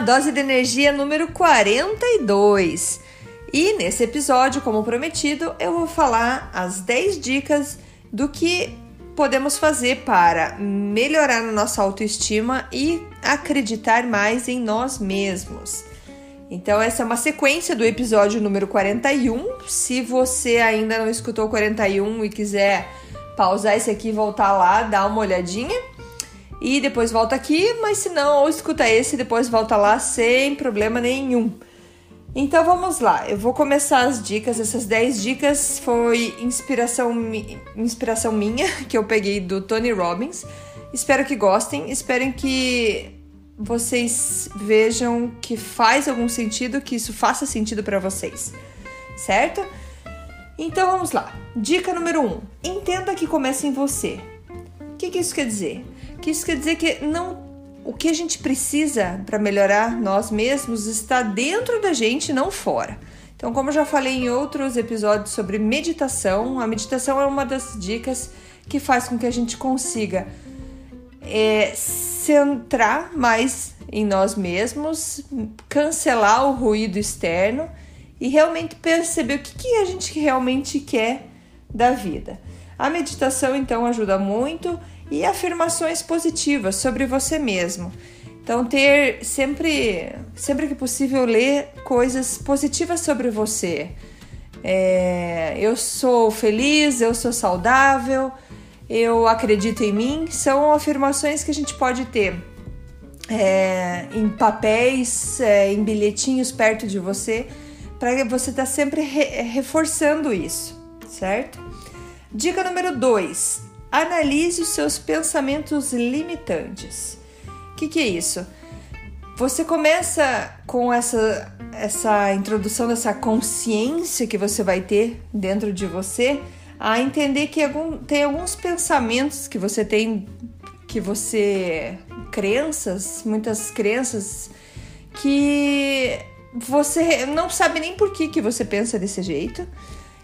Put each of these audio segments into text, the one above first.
Dose de energia número 42. E nesse episódio, como prometido, eu vou falar as 10 dicas do que podemos fazer para melhorar a nossa autoestima e acreditar mais em nós mesmos. Então, essa é uma sequência do episódio número 41. Se você ainda não escutou o 41 e quiser pausar esse aqui e voltar lá, dá uma olhadinha. E depois volta aqui, mas se não, ou escuta esse e depois volta lá sem problema nenhum. Então vamos lá, eu vou começar as dicas. Essas 10 dicas foi inspiração, inspiração minha, que eu peguei do Tony Robbins. Espero que gostem, esperem que vocês vejam que faz algum sentido, que isso faça sentido para vocês, certo? Então vamos lá. Dica número 1: um, entenda que começa em você. O que, que isso quer dizer? Que isso quer dizer que não o que a gente precisa para melhorar nós mesmos está dentro da gente, não fora. Então, como eu já falei em outros episódios sobre meditação, a meditação é uma das dicas que faz com que a gente consiga é, centrar mais em nós mesmos, cancelar o ruído externo e realmente perceber o que, que a gente realmente quer da vida. A meditação então ajuda muito e afirmações positivas sobre você mesmo. Então ter sempre, sempre que possível ler coisas positivas sobre você. É, eu sou feliz, eu sou saudável, eu acredito em mim, são afirmações que a gente pode ter é, em papéis, é, em bilhetinhos perto de você, para você estar tá sempre re reforçando isso, certo? Dica número 2: analise os seus pensamentos limitantes. O que, que é isso? Você começa com essa, essa introdução dessa consciência que você vai ter dentro de você a entender que algum, tem alguns pensamentos que você tem, que você. crenças, muitas crenças, que você não sabe nem por que, que você pensa desse jeito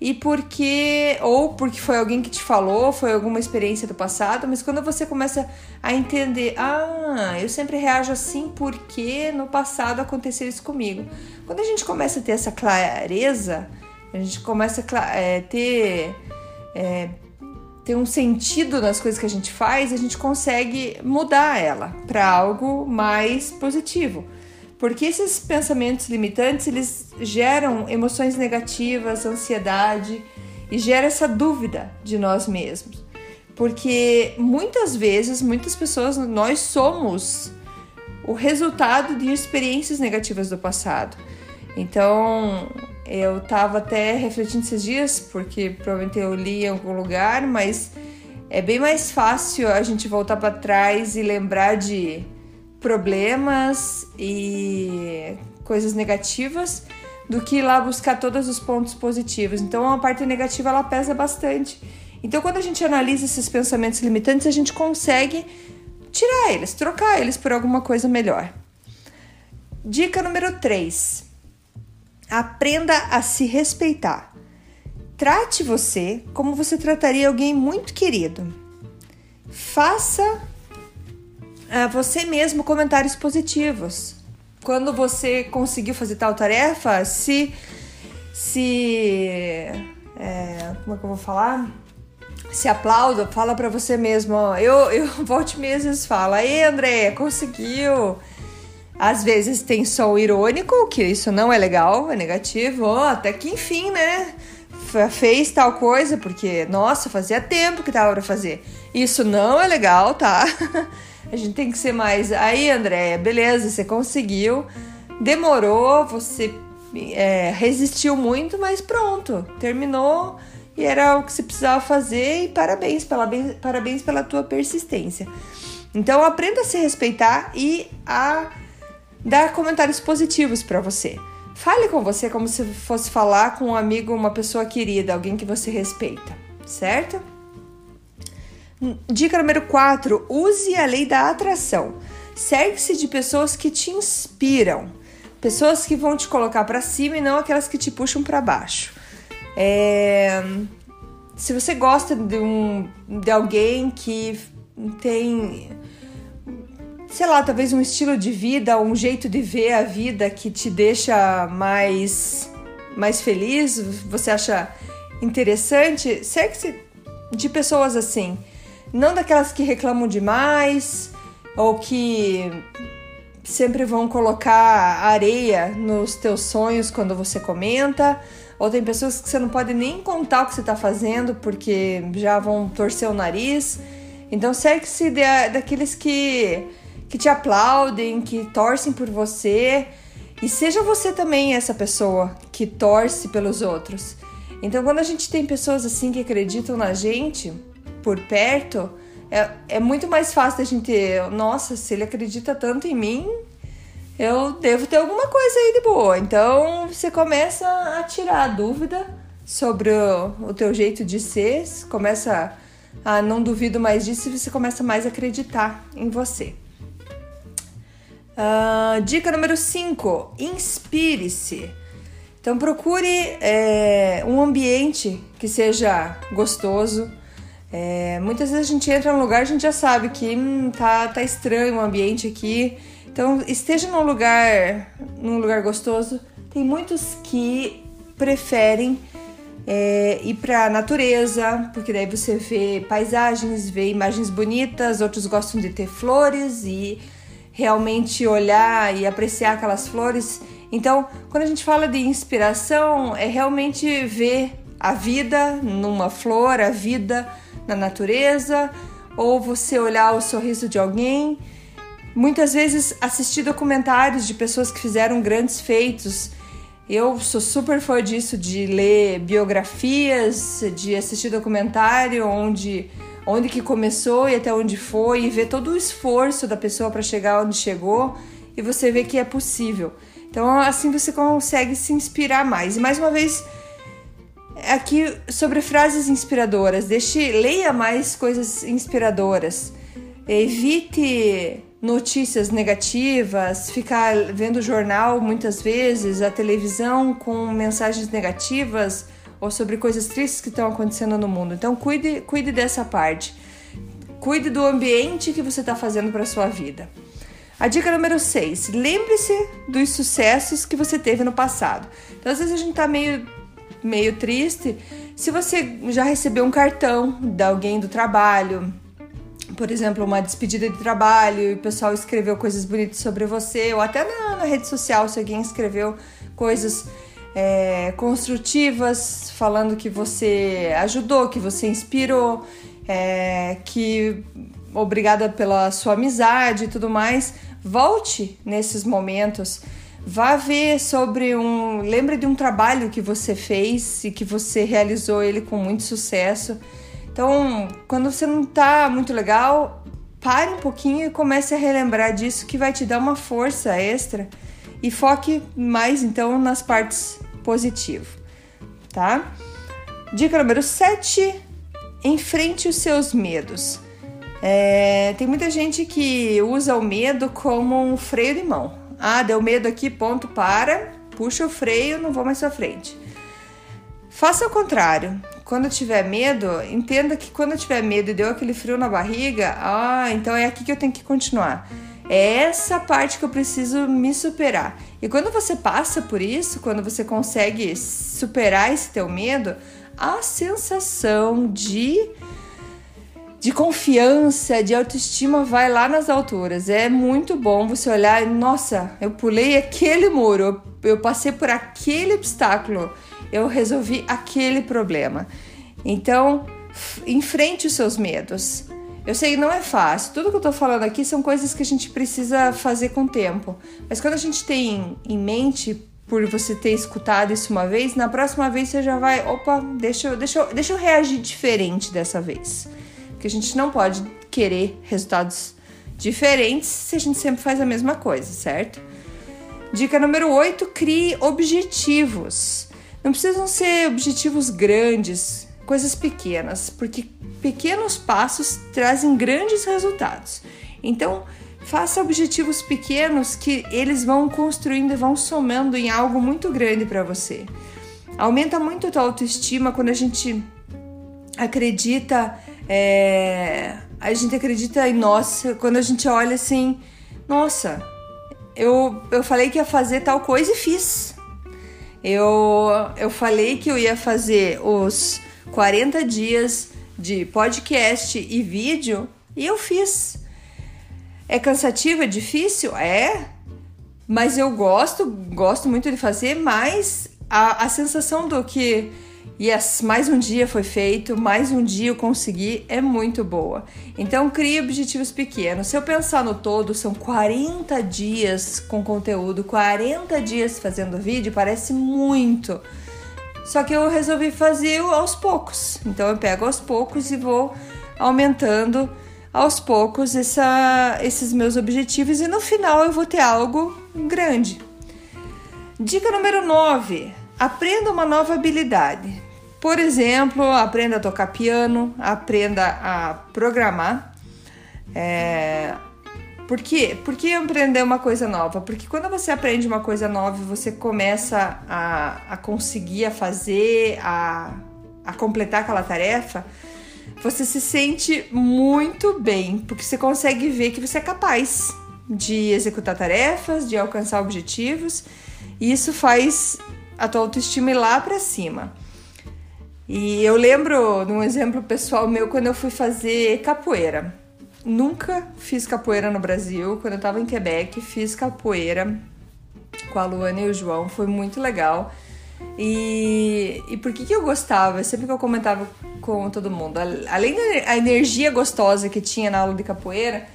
e porque ou porque foi alguém que te falou, foi alguma experiência do passado, mas quando você começa a entender, ah, eu sempre reajo assim porque no passado aconteceu isso comigo. Quando a gente começa a ter essa clareza, a gente começa a é, ter é, ter um sentido nas coisas que a gente faz, a gente consegue mudar ela para algo mais positivo. Porque esses pensamentos limitantes, eles geram emoções negativas, ansiedade e gera essa dúvida de nós mesmos. Porque muitas vezes, muitas pessoas, nós somos o resultado de experiências negativas do passado. Então, eu estava até refletindo esses dias, porque provavelmente eu li em algum lugar, mas é bem mais fácil a gente voltar para trás e lembrar de problemas e coisas negativas do que ir lá buscar todos os pontos positivos. Então a parte negativa ela pesa bastante. Então quando a gente analisa esses pensamentos limitantes, a gente consegue tirar eles, trocar eles por alguma coisa melhor. Dica número 3 Aprenda a se respeitar. Trate você como você trataria alguém muito querido. Faça a ah, você mesmo comentários positivos. Quando você conseguiu fazer tal tarefa, se. se. É, como é que eu vou falar? Se aplauda, fala para você mesmo. Ó, eu, eu volte mesmo fala, aí André, conseguiu às vezes tem som irônico, que isso não é legal, é negativo. Oh, até que enfim, né? Fez tal coisa, porque, nossa, fazia tempo que tava pra fazer. Isso não é legal, tá? A gente tem que ser mais. Aí, André, beleza, você conseguiu. Demorou, você é, resistiu muito, mas pronto, terminou e era o que você precisava fazer e parabéns, pela, parabéns pela tua persistência. Então aprenda a se respeitar e a dar comentários positivos para você. Fale com você como se fosse falar com um amigo, uma pessoa querida, alguém que você respeita, certo? Dica número 4: use a lei da atração. Cerque-se de pessoas que te inspiram, pessoas que vão te colocar para cima e não aquelas que te puxam para baixo. É... Se você gosta de, um, de alguém que tem, sei lá, talvez um estilo de vida, um jeito de ver a vida que te deixa mais, mais feliz, você acha interessante, cerque-se de pessoas assim. Não daquelas que reclamam demais ou que sempre vão colocar areia nos teus sonhos quando você comenta. Ou tem pessoas que você não pode nem contar o que você está fazendo porque já vão torcer o nariz. Então cerque-se daqueles que, que te aplaudem, que torcem por você. E seja você também essa pessoa que torce pelos outros. Então quando a gente tem pessoas assim que acreditam na gente por perto, é, é muito mais fácil a gente, nossa, se ele acredita tanto em mim, eu devo ter alguma coisa aí de boa. Então você começa a tirar a dúvida sobre o, o teu jeito de ser, começa a não duvido mais disso e você começa mais a acreditar em você. Uh, dica número 5: inspire-se. Então procure é, um ambiente que seja gostoso. É, muitas vezes a gente entra num lugar, a gente já sabe que hum, tá, tá estranho o ambiente aqui. Então esteja num lugar, num lugar gostoso. Tem muitos que preferem é, ir para natureza, porque daí você vê paisagens, vê imagens bonitas, outros gostam de ter flores e realmente olhar e apreciar aquelas flores. Então, quando a gente fala de inspiração, é realmente ver a vida numa flor, a vida na natureza, ou você olhar o sorriso de alguém. Muitas vezes assistir documentários de pessoas que fizeram grandes feitos eu sou super fã disso, de ler biografias, de assistir documentário onde, onde que começou e até onde foi, e ver todo o esforço da pessoa para chegar onde chegou, e você vê que é possível. Então, assim você consegue se inspirar mais. E mais uma vez, aqui sobre frases inspiradoras, deixe, leia mais coisas inspiradoras. Evite notícias negativas, ficar vendo jornal muitas vezes, a televisão com mensagens negativas ou sobre coisas tristes que estão acontecendo no mundo. Então cuide, cuide dessa parte. Cuide do ambiente que você está fazendo para sua vida. A dica número 6: lembre-se dos sucessos que você teve no passado. Então, às vezes a gente está meio, meio triste. Se você já recebeu um cartão de alguém do trabalho, por exemplo, uma despedida de trabalho e o pessoal escreveu coisas bonitas sobre você, ou até na, na rede social, se alguém escreveu coisas é, construtivas, falando que você ajudou, que você inspirou, é, que obrigada pela sua amizade e tudo mais. Volte nesses momentos. Vá ver sobre um. Lembre de um trabalho que você fez e que você realizou ele com muito sucesso então, quando você não tá muito legal, pare um pouquinho e comece a relembrar disso que vai te dar uma força extra e foque mais então nas partes positivas, tá? Dica número 7: enfrente os seus medos. É, tem muita gente que usa o medo como um freio de mão. Ah, deu medo aqui, ponto, para, puxa o freio, não vou mais pra frente. Faça o contrário quando tiver medo, entenda que quando tiver medo e deu aquele frio na barriga, ah, então é aqui que eu tenho que continuar. É essa parte que eu preciso me superar. E quando você passa por isso, quando você consegue superar esse teu medo, a sensação de de confiança, de autoestima vai lá nas alturas. É muito bom você olhar, nossa, eu pulei aquele muro, eu passei por aquele obstáculo eu resolvi aquele problema. Então, enfrente os seus medos. Eu sei que não é fácil. Tudo que eu tô falando aqui são coisas que a gente precisa fazer com o tempo. Mas quando a gente tem em mente por você ter escutado isso uma vez, na próxima vez você já vai, opa, deixa deixa deixa eu reagir diferente dessa vez. Porque a gente não pode querer resultados diferentes se a gente sempre faz a mesma coisa, certo? Dica número 8: crie objetivos. Não precisam ser objetivos grandes, coisas pequenas, porque pequenos passos trazem grandes resultados. Então, faça objetivos pequenos que eles vão construindo e vão somando em algo muito grande para você. Aumenta muito a tua autoestima quando a gente acredita, é, a gente acredita em nós, quando a gente olha assim, nossa, eu, eu falei que ia fazer tal coisa e fiz. Eu, eu falei que eu ia fazer os 40 dias de podcast e vídeo e eu fiz. É cansativo, é difícil? É. Mas eu gosto, gosto muito de fazer, mas a, a sensação do que yes, mais um dia foi feito, mais um dia eu consegui, é muito boa. Então crie objetivos pequenos. Se eu pensar no todo, são 40 dias com conteúdo, 40 dias fazendo vídeo, parece muito. Só que eu resolvi fazer aos poucos. Então eu pego aos poucos e vou aumentando aos poucos essa, esses meus objetivos e no final eu vou ter algo grande. Dica número 9: aprenda uma nova habilidade. Por exemplo, aprenda a tocar piano, aprenda a programar. É... Por quê? Por que aprender uma coisa nova? Porque quando você aprende uma coisa nova, você começa a, a conseguir a fazer, a, a completar aquela tarefa, você se sente muito bem, porque você consegue ver que você é capaz de executar tarefas, de alcançar objetivos, e isso faz a tua autoestima ir lá para cima. E eu lembro de um exemplo pessoal meu quando eu fui fazer capoeira. Nunca fiz capoeira no Brasil. Quando eu tava em Quebec, fiz capoeira com a Luana e o João. Foi muito legal. E, e por que, que eu gostava? Sempre que eu comentava com todo mundo, além da energia gostosa que tinha na aula de capoeira,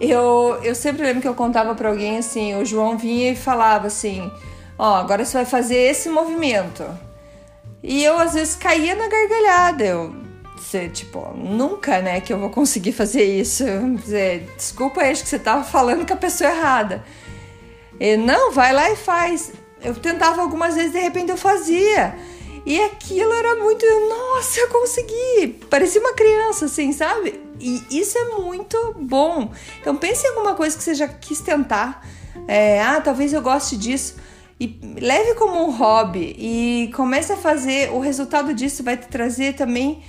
eu, eu sempre lembro que eu contava para alguém assim: o João vinha e falava assim: Ó, agora você vai fazer esse movimento. E eu às vezes caía na gargalhada. Eu, tipo, nunca, né, que eu vou conseguir fazer isso. Desculpa, acho que você tava falando com a pessoa errada. E, não, vai lá e faz eu tentava algumas vezes, de repente eu fazia. E aquilo era muito, nossa, eu consegui! Parecia uma criança, assim, sabe? E isso é muito bom. Então pense em alguma coisa que você já quis tentar. É, ah, talvez eu goste disso. E leve como um hobby e comece a fazer. O resultado disso vai te trazer também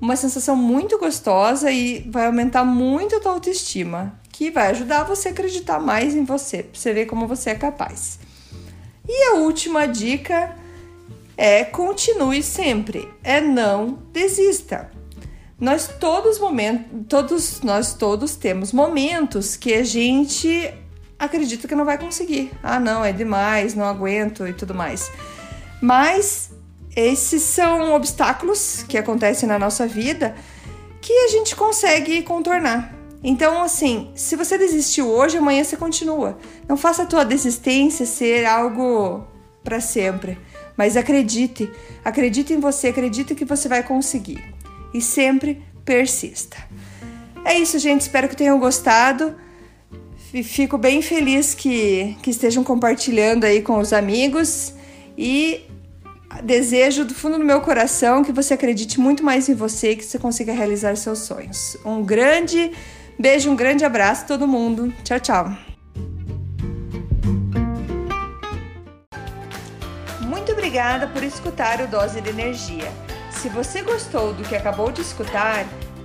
uma sensação muito gostosa e vai aumentar muito a tua autoestima, que vai ajudar você a acreditar mais em você, pra você ver como você é capaz. E a última dica é continue sempre, é não desista. Nós todos momentos, todos nós todos temos momentos que a gente acredita que não vai conseguir. Ah, não, é demais, não aguento e tudo mais. Mas esses são obstáculos que acontecem na nossa vida que a gente consegue contornar. Então, assim, se você desistiu hoje, amanhã você continua. Não faça a tua desistência ser algo para sempre, mas acredite, acredite em você, acredite que você vai conseguir e sempre persista. É isso, gente. Espero que tenham gostado. Fico bem feliz que, que estejam compartilhando aí com os amigos e desejo do fundo do meu coração que você acredite muito mais em você e que você consiga realizar seus sonhos. Um grande Beijo, um grande abraço todo mundo. Tchau, tchau. Muito obrigada por escutar o Dose de Energia. Se você gostou do que acabou de escutar,